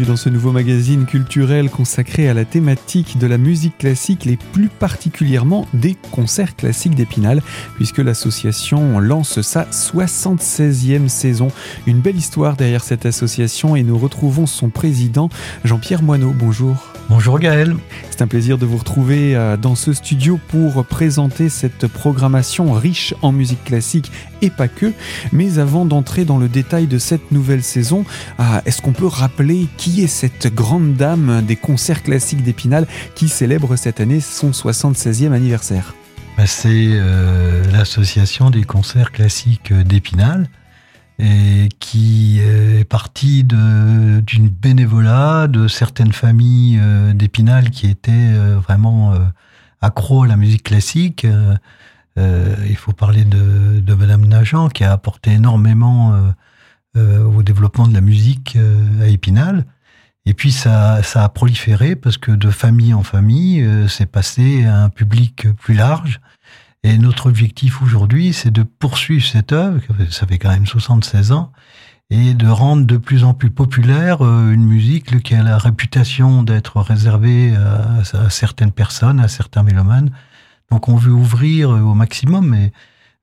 bienvenue dans ce nouveau magazine culturel consacré à la thématique de la musique classique et plus particulièrement des concerts classiques d'Épinal, puisque l'association lance sa 76e saison. Une belle histoire derrière cette association et nous retrouvons son président Jean-Pierre Moineau. Bonjour. Bonjour Gaël. C'est un plaisir de vous retrouver euh, dans ce studio pour présenter cette programmation riche en musique classique et pas que. Mais avant d'entrer dans le détail de cette nouvelle saison, ah, est-ce qu'on peut rappeler qui est cette grande dame des concerts classiques d'Épinal qui célèbre cette année son 76e anniversaire? Bah, C'est euh, l'association des concerts classiques d'Épinal et qui est partie d'une bénévolat de certaines familles euh, d'Épinal qui étaient euh, vraiment accros à la musique classique. Il faut parler de, de Madame Nagent qui a apporté énormément euh, au développement de la musique euh, à Épinal. Et puis ça, ça a proliféré parce que de famille en famille, euh, c'est passé à un public plus large. Et notre objectif aujourd'hui, c'est de poursuivre cette œuvre, ça fait quand même 76 ans, et de rendre de plus en plus populaire une musique qui a la réputation d'être réservée à, à, certaines personnes, à certains mélomanes. Donc on veut ouvrir au maximum, mais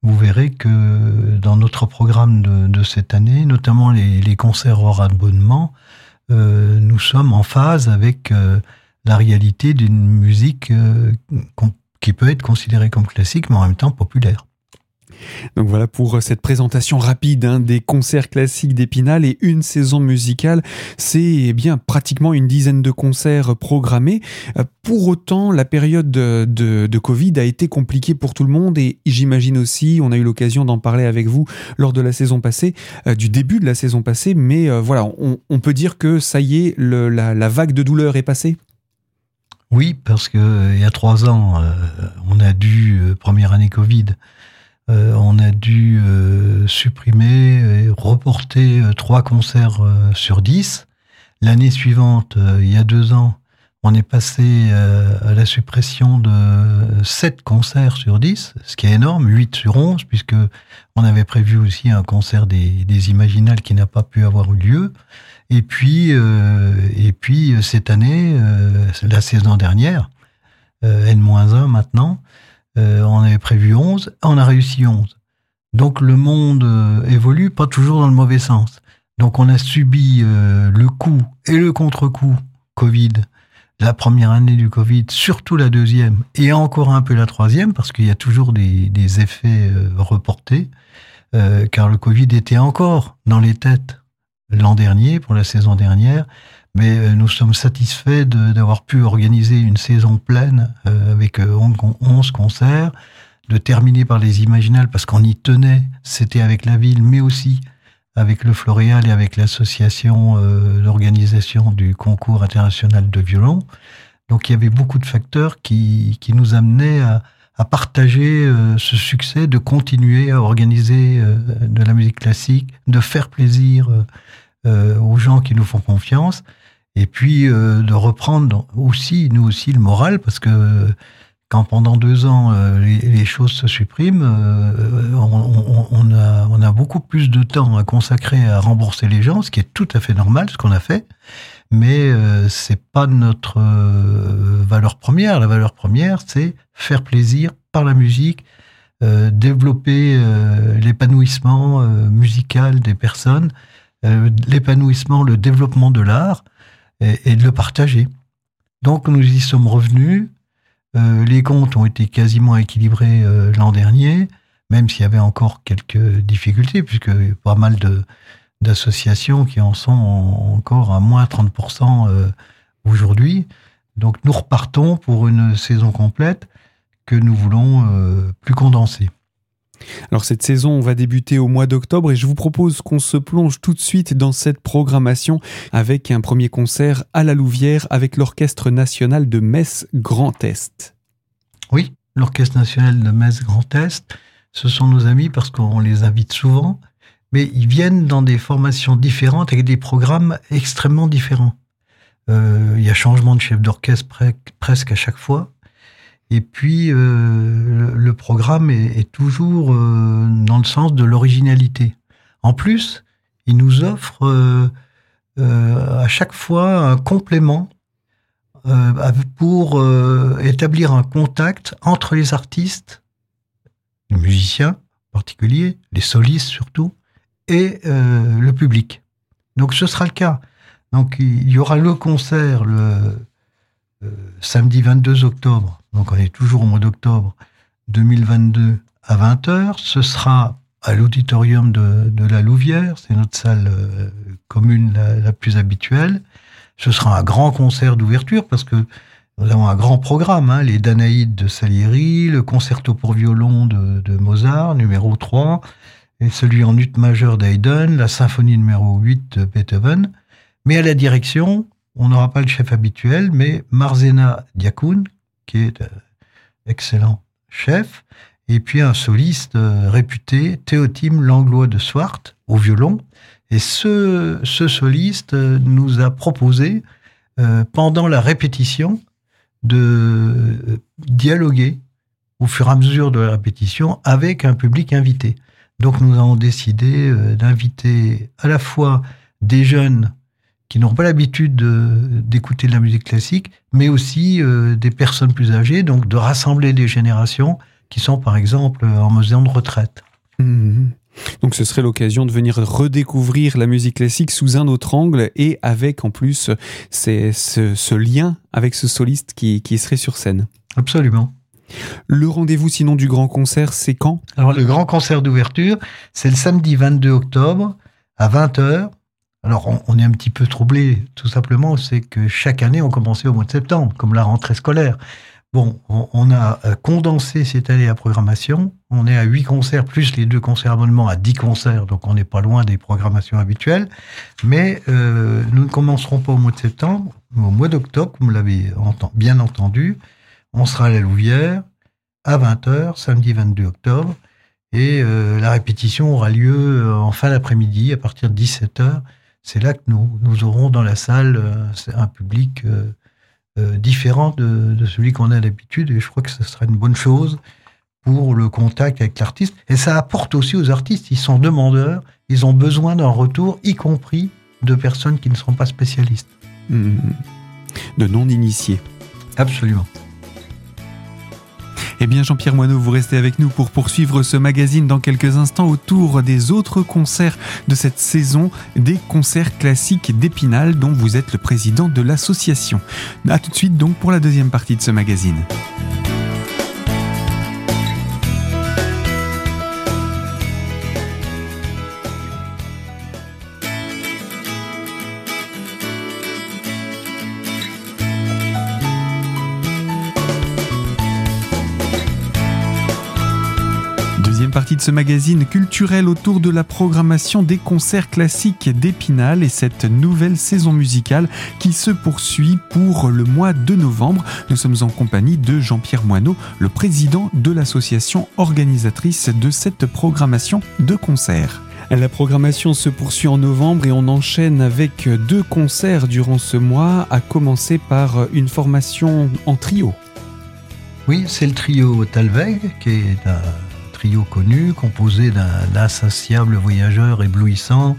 vous verrez que dans notre programme de, cette année, notamment les, concerts hors abonnement, euh, nous sommes en phase avec euh, la réalité d'une musique euh, qui peut être considérée comme classique, mais en même temps populaire. Donc voilà pour euh, cette présentation rapide hein, des concerts classiques d'Épinal et une saison musicale. C'est eh bien pratiquement une dizaine de concerts programmés. Euh, pour autant, la période de, Covid a été compliquée pour tout le monde et j'imagine aussi, on a eu l'occasion d'en parler avec vous lors de la saison passée, euh, du début de la saison passée, mais voilà, on, peut dire que ça y est, la, vague de douleur est passée. Oui, parce que il y a trois ans, on a dû première année Covid euh, on a dû euh, supprimer et reporter euh, trois concerts sur dix. L'année suivante, il y a deux ans, on est passé à la suppression de sept concerts sur dix, ce qui est énorme, 8 sur 11, puisque on avait prévu aussi un concert des, Imaginales qui n'a pas pu avoir eu lieu. Et puis, et puis cette année, la saison dernière, N-1 maintenant, euh, on avait prévu 11, on a réussi 11. Donc le monde euh, évolue pas toujours dans le mauvais sens. Donc on a subi euh, le coup et le contre-coup Covid, la première année du Covid, surtout la deuxième, et encore un peu la troisième, parce qu'il y a toujours des, des effets reportés, car le Covid était encore dans les têtes l'an dernier, pour la saison dernière, mais euh, nous sommes satisfaits d'avoir pu organiser une saison pleine euh, avec 11 euh, concerts, de terminer par les Imaginales parce qu'on y tenait, c'était avec la ville, mais aussi avec le Floréal et avec l'association d'organisation du concours international de violon. Donc il y avait beaucoup de facteurs qui, qui nous amenaient à, à partager ce succès, de continuer à organiser de la musique classique, de faire plaisir aux gens qui nous font confiance et puis euh, de reprendre aussi, nous aussi, le moral, parce que quand pendant deux ans euh, les, choses se suppriment, euh, on, a, beaucoup plus de temps à consacrer à rembourser les gens, ce qui est tout à fait normal, ce qu'on a fait. Mais c'est pas notre valeur première. La valeur première, c'est faire plaisir par la musique, développer l'épanouissement musical des personnes, l'épanouissement, le développement de l'art et, de le partager. Donc nous y sommes revenus. Euh, les comptes ont été quasiment équilibrés euh, l'an dernier, même s'il y avait encore quelques difficultés, puisque pas mal d'associations qui en sont encore à moins 30% euh, aujourd'hui. Donc nous repartons pour une saison complète que nous voulons plus condensée. Alors cette saison va débuter au mois d'octobre et je vous propose qu'on se plonge tout de suite dans cette programmation avec un premier concert à la Louvière avec l'Orchestre national de Metz Grand Est. Oui, l'Orchestre national de Metz Grand Est, ce sont nos amis parce qu'on les invite souvent, mais ils viennent dans des formations différentes avec des programmes extrêmement différents. Euh, il y a changement de chef d'orchestre presque à chaque fois. Et puis, euh, le, programme est, toujours euh, dans le sens de l'originalité. En plus, il nous offre à chaque fois un complément pour établir un contact entre les artistes, les musiciens en particulier, les solistes surtout, et le public. Donc ce sera le cas. Donc il y aura le concert le samedi 22 octobre, donc on est toujours au mois d'octobre 2022 à 20h. Ce sera à l'auditorium de, la Louvière, c'est notre salle euh, commune la, plus habituelle. Ce sera un grand concert d'ouverture parce que nous avons un grand programme, hein, les Danaïdes de Salieri, le concerto pour violon de, Mozart, numéro 3, et celui en ut majeur d'Haydn, la symphonie numéro 8 de Beethoven. Mais à la direction, on n'aura pas le chef habituel, mais Marzena Diakoun, qui est euh, excellent chef, et puis un soliste euh, réputé, Théotime Langlois de Swart, au violon. Et ce, soliste euh, nous a proposé, pendant la répétition, de dialoguer au fur et à mesure de la répétition avec un public invité. Donc nous avons décidé d'inviter à la fois des jeunes qui n'ont pas l'habitude d'écouter de, la musique classique, mais aussi euh, des personnes plus âgées, donc de rassembler des générations qui sont par exemple en mesure de retraite. Mmh. Donc ce serait l'occasion de venir redécouvrir la musique classique sous un autre angle et avec en plus ce, ce, lien avec ce soliste qui, qui serait sur scène. Absolument. Le rendez-vous sinon du grand concert, c'est quand? Alors le grand concert d'ouverture, c'est le samedi 22 octobre à 20h alors, on, est un petit peu troublé, tout simplement, c'est que chaque année, on commençait au mois de septembre, comme la rentrée scolaire. Bon, on, a euh, condensé cette année la programmation. On est à 8 concerts, plus les deux concerts abonnements à 10 concerts, donc on n'est pas loin des programmations habituelles. Mais euh, nous ne commencerons pas au mois de septembre, au mois d'octobre, vous l'avez bien entendu. On sera à la Louvière à 20h, samedi 22 octobre. Et euh, la répétition aura lieu en fin d'après-midi, à partir de 17h c'est là que nous, nous aurons dans la salle euh, un public euh, euh, différent de, celui qu'on a d'habitude. Et je crois que ce sera une bonne chose pour le contact avec l'artiste. Et ça apporte aussi aux artistes, ils sont demandeurs, ils ont besoin d'un retour, y compris de personnes qui ne sont pas spécialistes. Mmh. De non-initiés. Absolument. Eh bien, Jean-Pierre Moineau, vous restez avec nous pour poursuivre ce magazine dans quelques instants autour des autres concerts de cette saison, des concerts classiques d'Épinal dont vous êtes le président de l'association. A tout de suite donc pour la deuxième partie de ce magazine. Partie de ce magazine culturel autour de la programmation des concerts classiques d'Épinal et cette nouvelle saison musicale qui se poursuit pour le mois de novembre. Nous sommes en compagnie de Jean-Pierre Moineau, le président de l'association organisatrice de cette programmation de concerts. La programmation se poursuit en novembre et on enchaîne avec deux concerts durant ce mois, à commencer par une formation en trio. Oui, c'est le trio Talveg, qui est un trio connu, composé d'un insatiable voyageur éblouissant,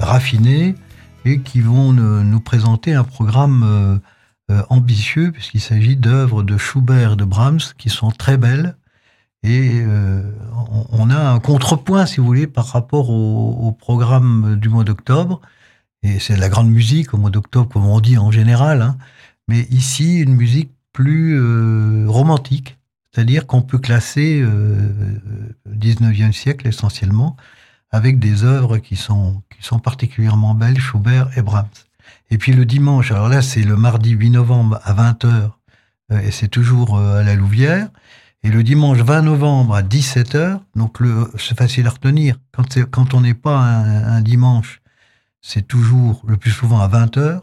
raffiné, et qui vont nous présenter un programme euh, euh, ambitieux, puisqu'il s'agit d'œuvres de Schubert et de Brahms qui sont très belles. Et euh, on a un contrepoint, si vous voulez, par rapport au, programme du mois d'octobre. Et c'est de la grande musique au mois d'octobre, comme on dit en général. Hein. Mais ici, une musique plus romantique, c'est-à-dire qu'on peut classer euh, 19e siècle essentiellement avec des œuvres qui sont, qui sont particulièrement belles, Schubert et Brahms. Et puis le dimanche, alors là c'est le mardi 8 novembre à 20h, euh, et c'est toujours euh, à la Louvière. Et le dimanche 20 novembre à 17h, donc c'est facile à retenir. Quand, quand on n'est pas un, dimanche, c'est toujours le plus souvent à 20h.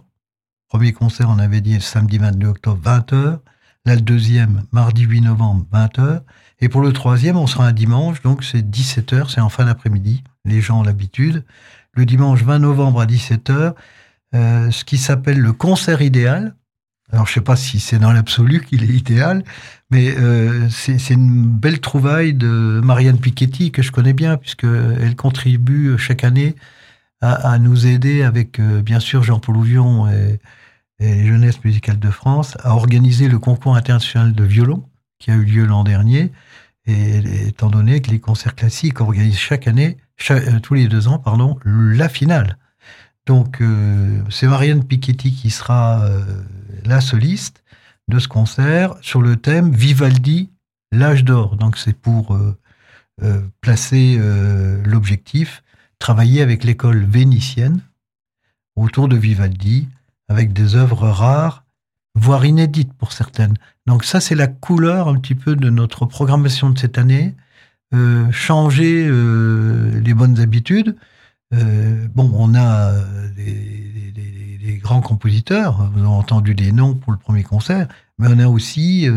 Premier concert, on avait dit samedi 22 octobre, 20h. Là, le deuxième, mardi 8 novembre, 20h. Et pour le troisième, on sera un dimanche, donc c'est 17h, c'est en fin d'après-midi. Les gens ont l'habitude. Le dimanche 20 novembre à 17h, euh, ce qui s'appelle le concert idéal. Alors, je ne sais pas si c'est dans l'absolu qu'il est idéal, mais euh, c'est une belle trouvaille de Marianne Piketty que je connais bien, puisqu'elle contribue chaque année à, nous aider avec, bien sûr, Jean-Paul Ouvion et, et les Jeunesses musicales de France à organiser le concours international de violon qui a eu lieu l'an dernier. Et étant donné que les concerts classiques organisent chaque année, tous les deux ans, pardon, la finale. Donc, c'est Marianne Piketty qui sera la soliste de ce concert sur le thème Vivaldi, l'âge d'or. Donc c'est pour euh, euh, placer euh, l'objectif, travailler avec l'école vénitienne autour de Vivaldi, avec des œuvres rares, voire inédites pour certaines. Donc ça, c'est la couleur un petit peu de notre programmation de cette année. changer les bonnes habitudes. bon, on a des, grands compositeurs, vous avez entendu des noms pour le premier concert, mais on a aussi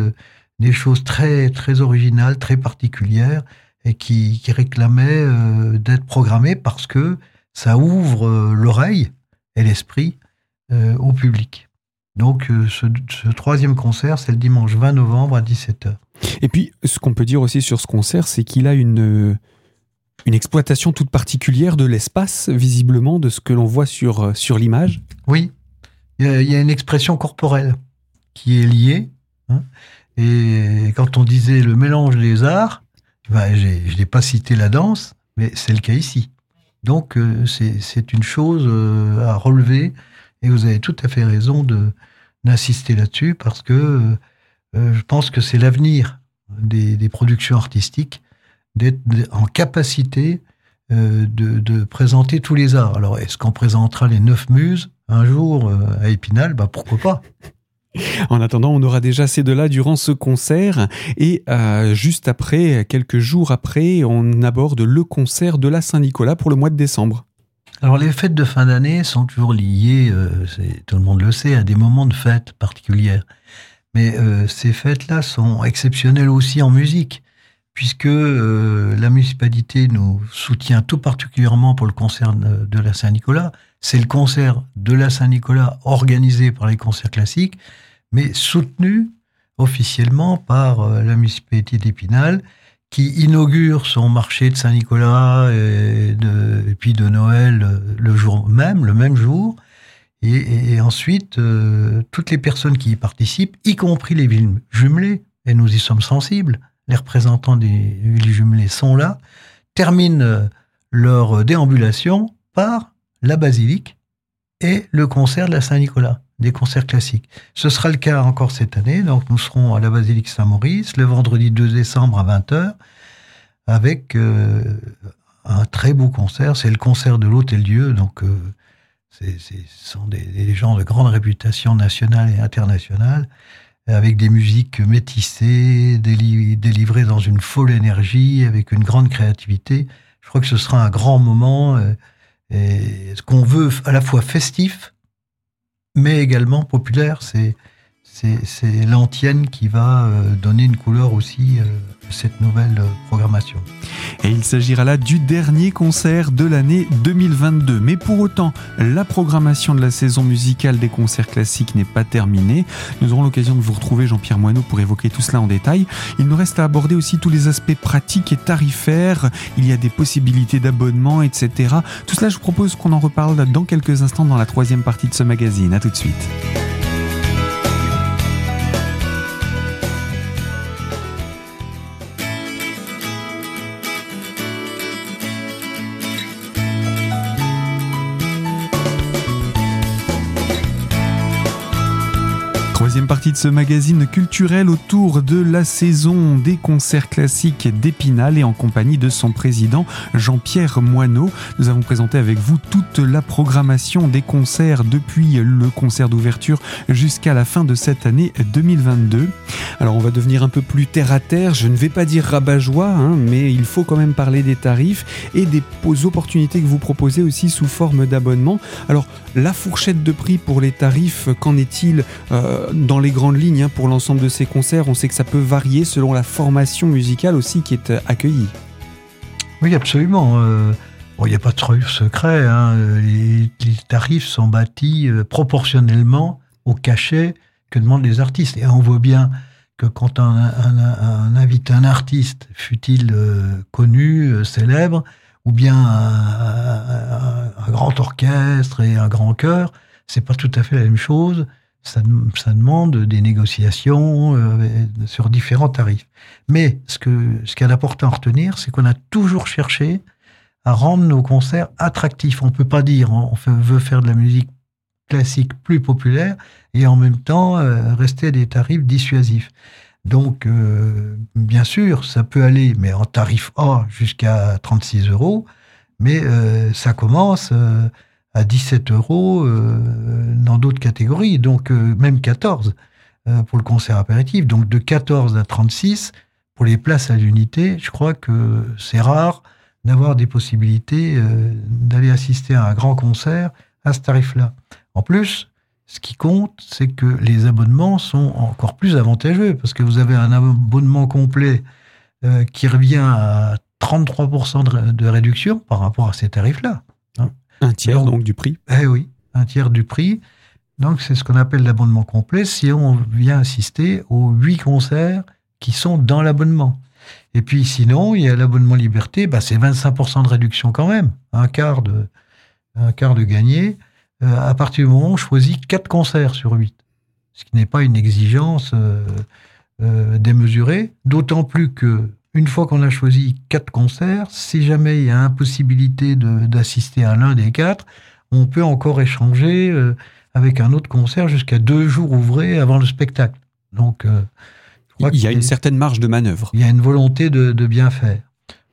des choses très, très originales, très particulières, et qui, réclamaient euh, d'être programmées parce que ça ouvre euh, l'oreille et l'esprit euh, au public. Donc ce, ce, troisième concert, c'est le dimanche 20 novembre à 17h. Et puis, ce qu'on peut dire aussi sur ce concert, c'est qu'il a une, une exploitation toute particulière de l'espace, visiblement, de ce que l'on voit sur, sur l'image. Oui, il y, a, une expression corporelle qui est liée. Hein, et quand on disait le mélange des arts, ben, je n'ai pas cité la danse, mais c'est le cas ici. Donc euh, c'est une chose euh, à relever et vous avez tout à fait raison d'insister là-dessus parce que euh, je pense que c'est l'avenir des, productions artistiques d'être en capacité de, de, présenter tous les arts. Alors est-ce qu'on présentera les neuf muses un jour à Épinal? Ben, Pourquoi pas en attendant, on aura déjà ces deux-là durant ce concert. Et euh, juste après, quelques jours après, on aborde le concert de la Saint-Nicolas pour le mois de décembre. Alors les fêtes de fin d'année sont toujours liées, euh, tout le monde le sait, à des moments de fête particulières. Mais euh, ces fêtes-là sont exceptionnelles aussi en musique, puisque la municipalité nous soutient tout particulièrement pour le concert de la Saint-Nicolas. C'est le concert de la Saint-Nicolas organisé par les concerts classiques mais soutenu officiellement par euh, la municipalité d'Épinal, qui inaugure son marché de Saint-Nicolas et, puis de Noël euh, le jour même, le même jour. Et, ensuite, euh, toutes les personnes qui y participent, y compris les villes jumelées, et nous y sommes sensibles, les représentants des villes jumelées sont là, terminent leur déambulation par la basilique et le concert de la Saint-Nicolas des concerts classiques. Ce sera le cas encore cette année. Donc, nous serons à la basilique Saint-Maurice le vendredi 2 décembre à 20h avec euh, un très beau concert. C'est le concert de l'Hôtel-Dieu. Donc, euh, ce sont des, gens de grande réputation nationale et internationale avec des musiques métissées, délivrées dans une folle énergie, avec une grande créativité. Je crois que ce sera un grand moment euh, et ce qu'on veut à la fois festif, mais également populaire. C'est c'est l'antienne qui va euh, donner une couleur aussi euh, à cette nouvelle euh, programmation. Et il s'agira là du dernier concert de l'année 2022. Mais pour autant, la programmation de la saison musicale des concerts classiques n'est pas terminée. Nous aurons l'occasion de vous retrouver, Jean-Pierre Moineau, pour évoquer tout cela en détail. Il nous reste à aborder aussi tous les aspects pratiques et tarifaires. Il y a des possibilités d'abonnement, etc. Tout cela, je vous propose qu'on en reparle dans quelques instants dans la troisième partie de ce magazine. A tout de suite. Troisième partie de ce magazine culturel autour de la saison des concerts classiques d'Épinal et en compagnie de son président Jean-Pierre Moineau. Nous avons présenté avec vous toute la programmation des concerts depuis le concert d'ouverture jusqu'à la fin de cette année 2022. Alors on va devenir un peu plus terre à terre, je ne vais pas dire rabat-joie, hein, mais il faut quand même parler des tarifs et des opportunités que vous proposez aussi sous forme d'abonnement. Alors la fourchette de prix pour les tarifs, qu'en est-il euh, dans les grandes lignes hein, pour l'ensemble de ces concerts On sait que ça peut varier selon la formation musicale aussi qui est euh, accueillie. Oui, absolument. Euh, il n'y a pas de secret. Hein. Les, tarifs sont bâtis euh, proportionnellement au cachet que demandent les artistes. Et on voit bien que quand on, invite un artiste, fut-il connu, célèbre, ou bien un, grand orchestre et un grand chœur, c'est pas tout à fait la même chose. Ça, demande des négociations euh, sur différents tarifs. Mais ce qu'il y a d'important à retenir, c'est qu'on a toujours cherché à rendre nos concerts attractifs. On peut pas dire on veut faire de la musique classique plus populaire et en même temps euh, rester à des tarifs dissuasifs. Donc, euh, bien sûr, ça peut aller, mais en tarif A jusqu'à 36 euros, mais ça commence à 17 euros dans d'autres catégories, donc même 14 pour le concert apéritif. Donc, de 14 à 36, pour les places à l'unité, je crois que c'est rare d'avoir des possibilités d'aller assister à un grand concert à ce tarif-là. En plus, ce qui compte, c'est que les abonnements sont encore plus avantageux parce que vous avez un abonnement complet euh, qui revient à 33% de, réduction par rapport à ces tarifs-là. Un tiers donc, du prix Eh oui, un tiers du prix. Donc c'est ce qu'on appelle l'abonnement complet si on vient assister aux huit concerts qui sont dans l'abonnement. Et puis sinon, il y a l'abonnement liberté, bah, c'est 25% de réduction quand même, un quart de, un quart de gagné. Euh, à partir du moment où on choisit 4 concerts sur 8. Ce qui n'est pas une exigence euh, euh, démesurée, d'autant plus que une fois qu'on a choisi quatre concerts, si jamais il y a impossibilité d'assister à l'un des quatre, on peut encore échanger avec un autre concert jusqu'à deux jours ouvrés avant le spectacle. Donc, il y a une certaine marge de manœuvre. Il y a une volonté de bien faire.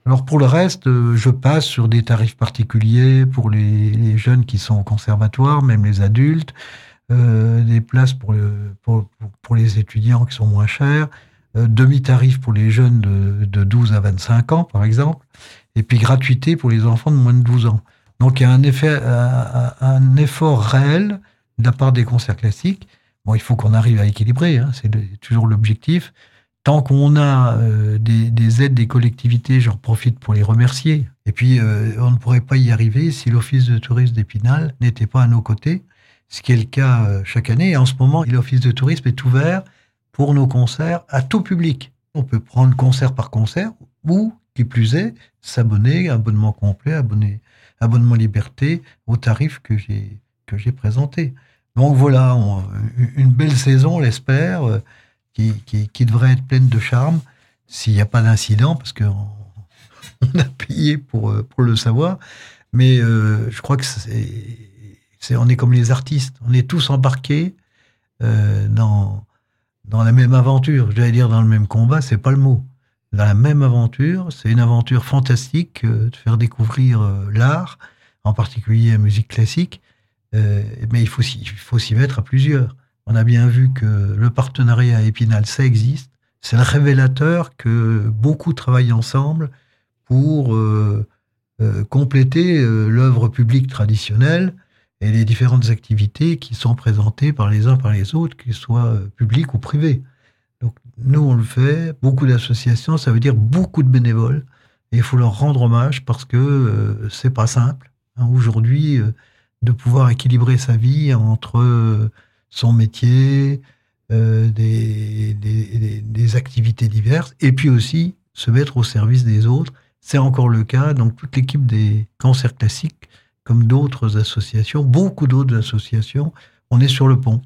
Alors pour le reste, euh, je passe sur des tarifs particuliers pour les, jeunes qui sont au conservatoire, même les adultes, euh, des places pour, pour, les étudiants qui sont moins chers, euh, demi-tarif pour les jeunes de, de, 12 à 25 ans, par exemple, et puis gratuité pour les enfants de moins de 12 ans. Donc il y a un, effet, un, effort réel de la part des concerts classiques. Bon, il faut qu'on arrive à équilibrer, hein, c'est toujours l'objectif tant qu'on a euh, des, aides des collectivités, j'en profite pour les remercier. Et puis, euh, on ne pourrait pas y arriver si l'Office de tourisme d'Épinal n'était pas à nos côtés, ce qui est le cas euh, chaque année. Et en ce moment, l'Office de tourisme est ouvert pour nos concerts à tout public. On peut prendre concert par concert ou, qui plus est, s'abonner, abonnement complet, abonner, abonnement liberté, au tarif que j'ai que j'ai présenté. Donc voilà, une belle saison, on l'espère qui, qui, devrait être pleine de charme s'il n'y a pas d'incident, parce qu'on on a payé pour, euh, pour le savoir. Mais euh, je crois que c'est, on est comme les artistes, on est tous embarqués euh, dans, dans la même aventure. J'allais dire dans le même combat, c'est pas le mot. Dans la même aventure, c'est une aventure fantastique de faire découvrir l'art, en particulier la musique classique. mais il faut, s'y mettre à plusieurs. On a bien vu que le partenariat Épinal, ça existe. C'est le révélateur que beaucoup travaillent ensemble pour euh, euh, compléter euh, l'œuvre publique traditionnelle et les différentes activités qui sont présentées par les uns par les autres, qu'ils soient publics ou privés. Donc nous, on le fait, beaucoup d'associations, ça veut dire beaucoup de bénévoles, et il faut leur rendre hommage parce que c'est pas simple hein, aujourd'hui de pouvoir équilibrer sa vie entre son métier, euh, des, des, activités diverses, et puis aussi se mettre au service des autres. C'est encore le cas. Donc toute l'équipe des cancers classiques, comme d'autres associations, beaucoup d'autres associations, on est sur le pont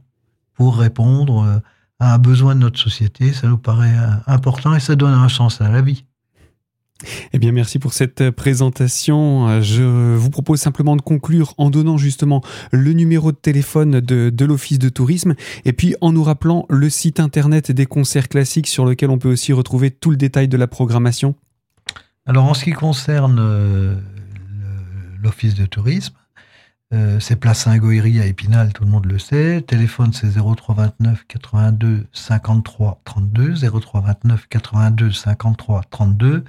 pour répondre euh, à un besoin de notre société. Ça nous paraît euh, important et ça donne un sens à la vie. Eh bien, merci pour cette euh, présentation. Je vous propose simplement de conclure en donnant justement le numéro de téléphone de, l'Office de tourisme et puis en nous rappelant le site internet des concerts classiques sur lequel on peut aussi retrouver tout le détail de la programmation. Alors, en ce qui concerne l'Office de tourisme, c'est place Saint-Goïry à Épinal, tout le monde le sait. Téléphone, c'est 0329 82 53 32. 0329 82 53 32.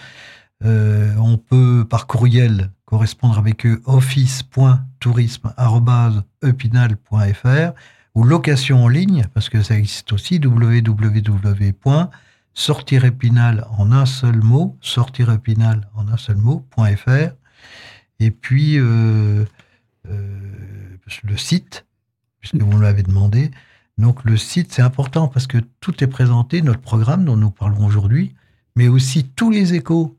Euh, on peut par courriel correspondre avec eux office.tourisme.epinal.fr ou location en ligne, parce que ça existe aussi, www.sortirépinal en un seul mot, sortirépinal en un seul mot.fr. Et puis euh, euh, le site, puisque vous l'avez demandé. Donc le site, c'est important parce que tout est présenté, notre programme dont nous parlons aujourd'hui, mais aussi tous les échos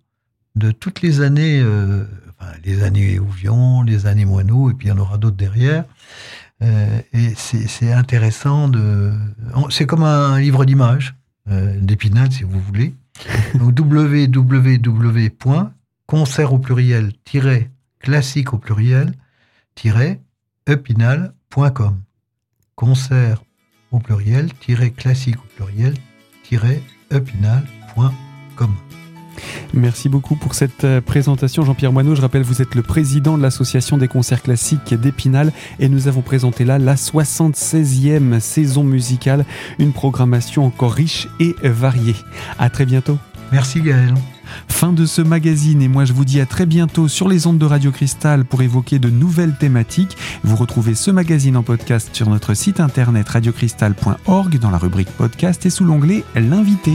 de toutes les années, euh, enfin, les années Ouvion, les années Moineau, et puis il y en aura d'autres derrière. Et c'est intéressant de. C'est comme un livre d'images, d'Épinal, si vous voulez. Donc www.concert au pluriel classique au pluriel epinal.com. Concert au pluriel classique au pluriel epinal.com. Merci beaucoup pour cette euh, présentation, Jean-Pierre Moineau. Je rappelle, vous êtes le président de l'Association des concerts classiques d'Épinal et nous avons présenté là la 76e saison musicale, une programmation encore riche et variée. À très bientôt. Merci Gaël. Fin de ce magazine et moi je vous dis à très bientôt sur les ondes de Radio Cristal pour évoquer de nouvelles thématiques. Vous retrouvez ce magazine en podcast sur notre site internet radiocristal.org dans la rubrique podcast et sous l'onglet L'invité.